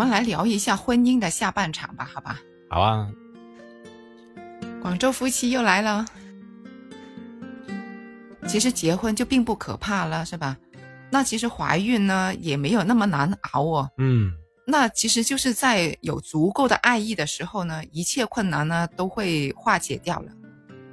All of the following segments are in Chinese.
们来聊一下婚姻的下半场吧，好吧？好啊。广州夫妻又来了。其实结婚就并不可怕了，是吧？那其实怀孕呢也没有那么难熬哦。嗯，那其实就是在有足够的爱意的时候呢，一切困难呢都会化解掉了。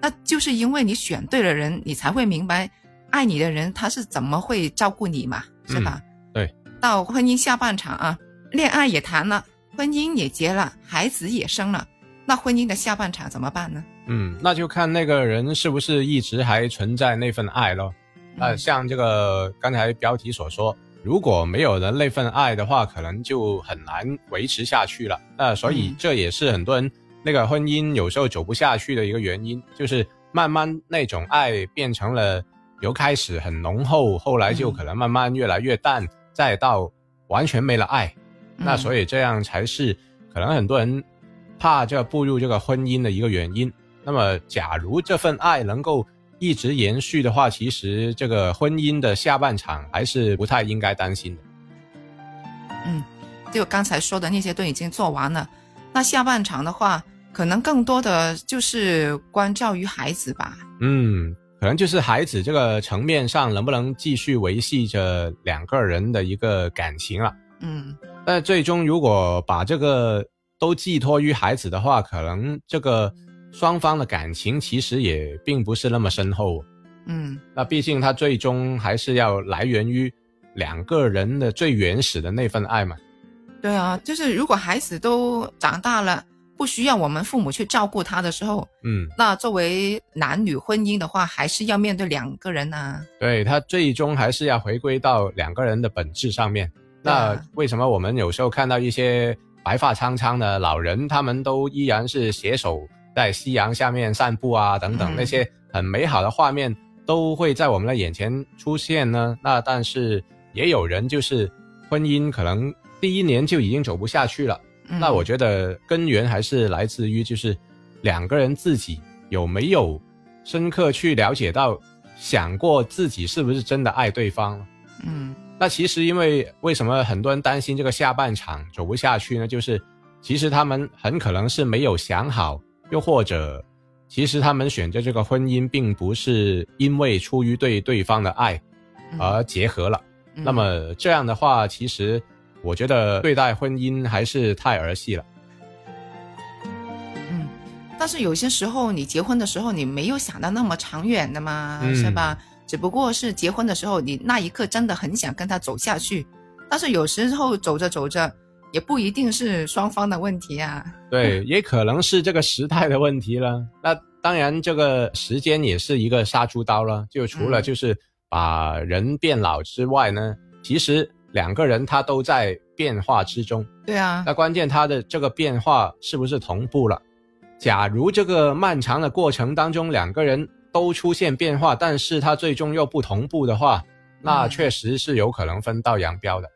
那就是因为你选对了人，你才会明白爱你的人他是怎么会照顾你嘛，是吧？对。到婚姻下半场啊，恋爱也谈了，婚姻也结了，孩子也生了，那婚姻的下半场怎么办呢？嗯，那就看那个人是不是一直还存在那份爱咯。呃，像这个刚才标题所说，如果没有了那份爱的话，可能就很难维持下去了。那所以这也是很多人那个婚姻有时候走不下去的一个原因，就是慢慢那种爱变成了由开始很浓厚，后来就可能慢慢越来越淡，再到完全没了爱。那所以这样才是可能很多人怕这步入这个婚姻的一个原因。那么，假如这份爱能够一直延续的话，其实这个婚姻的下半场还是不太应该担心的。嗯，就刚才说的那些都已经做完了，那下半场的话，可能更多的就是关照于孩子吧。嗯，可能就是孩子这个层面上能不能继续维系着两个人的一个感情了。嗯，但最终如果把这个都寄托于孩子的话，可能这个。双方的感情其实也并不是那么深厚，嗯，那毕竟他最终还是要来源于两个人的最原始的那份爱嘛。对啊，就是如果孩子都长大了，不需要我们父母去照顾他的时候，嗯，那作为男女婚姻的话，还是要面对两个人啊。对他最终还是要回归到两个人的本质上面。那为什么我们有时候看到一些白发苍苍的老人，他们都依然是携手？在夕阳下面散步啊，等等那些很美好的画面都会在我们的眼前出现呢。那但是也有人就是婚姻可能第一年就已经走不下去了。那我觉得根源还是来自于就是两个人自己有没有深刻去了解到想过自己是不是真的爱对方。嗯，那其实因为为什么很多人担心这个下半场走不下去呢？就是其实他们很可能是没有想好。又或者，其实他们选择这个婚姻，并不是因为出于对对方的爱而结合了。那么这样的话，其实我觉得对待婚姻还是太儿戏了。嗯，但是有些时候你结婚的时候，你没有想到那么长远的嘛，是吧？只不过是结婚的时候，你那一刻真的很想跟他走下去，但是有时候走着走着。也不一定是双方的问题啊，对，也可能是这个时代的问题了。那当然，这个时间也是一个杀猪刀了。就除了就是把人变老之外呢，其实两个人他都在变化之中。对啊，那关键他的这个变化是不是同步了？假如这个漫长的过程当中两个人都出现变化，但是它最终又不同步的话，那确实是有可能分道扬镳的。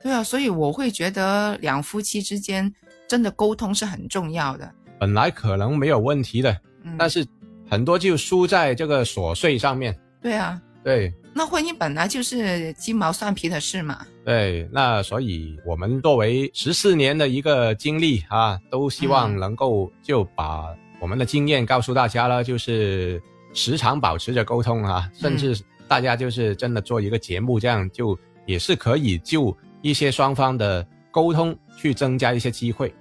对啊，所以我会觉得两夫妻之间真的沟通是很重要的。本来可能没有问题的，但是很多就输在这个琐碎上面。对啊，对。那婚姻本来就是鸡毛蒜皮的事嘛。对，那所以我们作为十四年的一个经历啊，都希望能够就把我们的经验告诉大家了，就是时常保持着沟通啊，甚至大家就是真的做一个节目，这样就也是可以就。一些双方的沟通，去增加一些机会。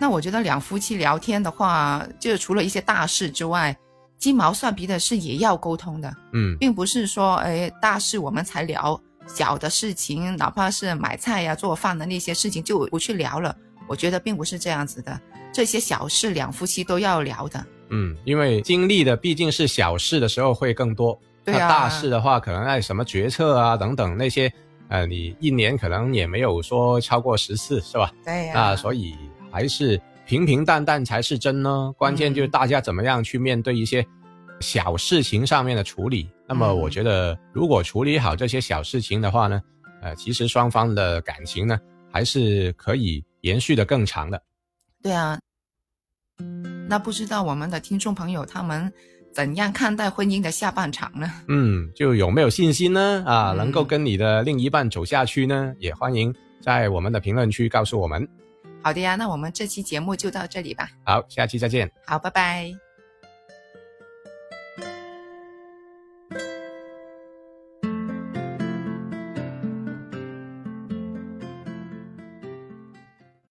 那我觉得两夫妻聊天的话，就除了一些大事之外，鸡毛蒜皮的事也要沟通的。嗯，并不是说，哎，大事我们才聊，小的事情，哪怕是买菜呀、做饭的那些事情就不去聊了。我觉得并不是这样子的，这些小事两夫妻都要聊的。嗯，因为经历的毕竟是小事的时候会更多，对啊，大事的话，可能爱什么决策啊等等那些。呃，你一年可能也没有说超过十次，是吧？对呀。那所以还是平平淡淡才是真呢。关键就是大家怎么样去面对一些小事情上面的处理。那么我觉得，如果处理好这些小事情的话呢，呃，其实双方的感情呢，还是可以延续的更长的。对啊。那不知道我们的听众朋友他们。怎样看待婚姻的下半场呢？嗯，就有没有信心呢？啊，能够跟你的另一半走下去呢？也欢迎在我们的评论区告诉我们。好的呀，那我们这期节目就到这里吧。好，下期再见。好，拜拜。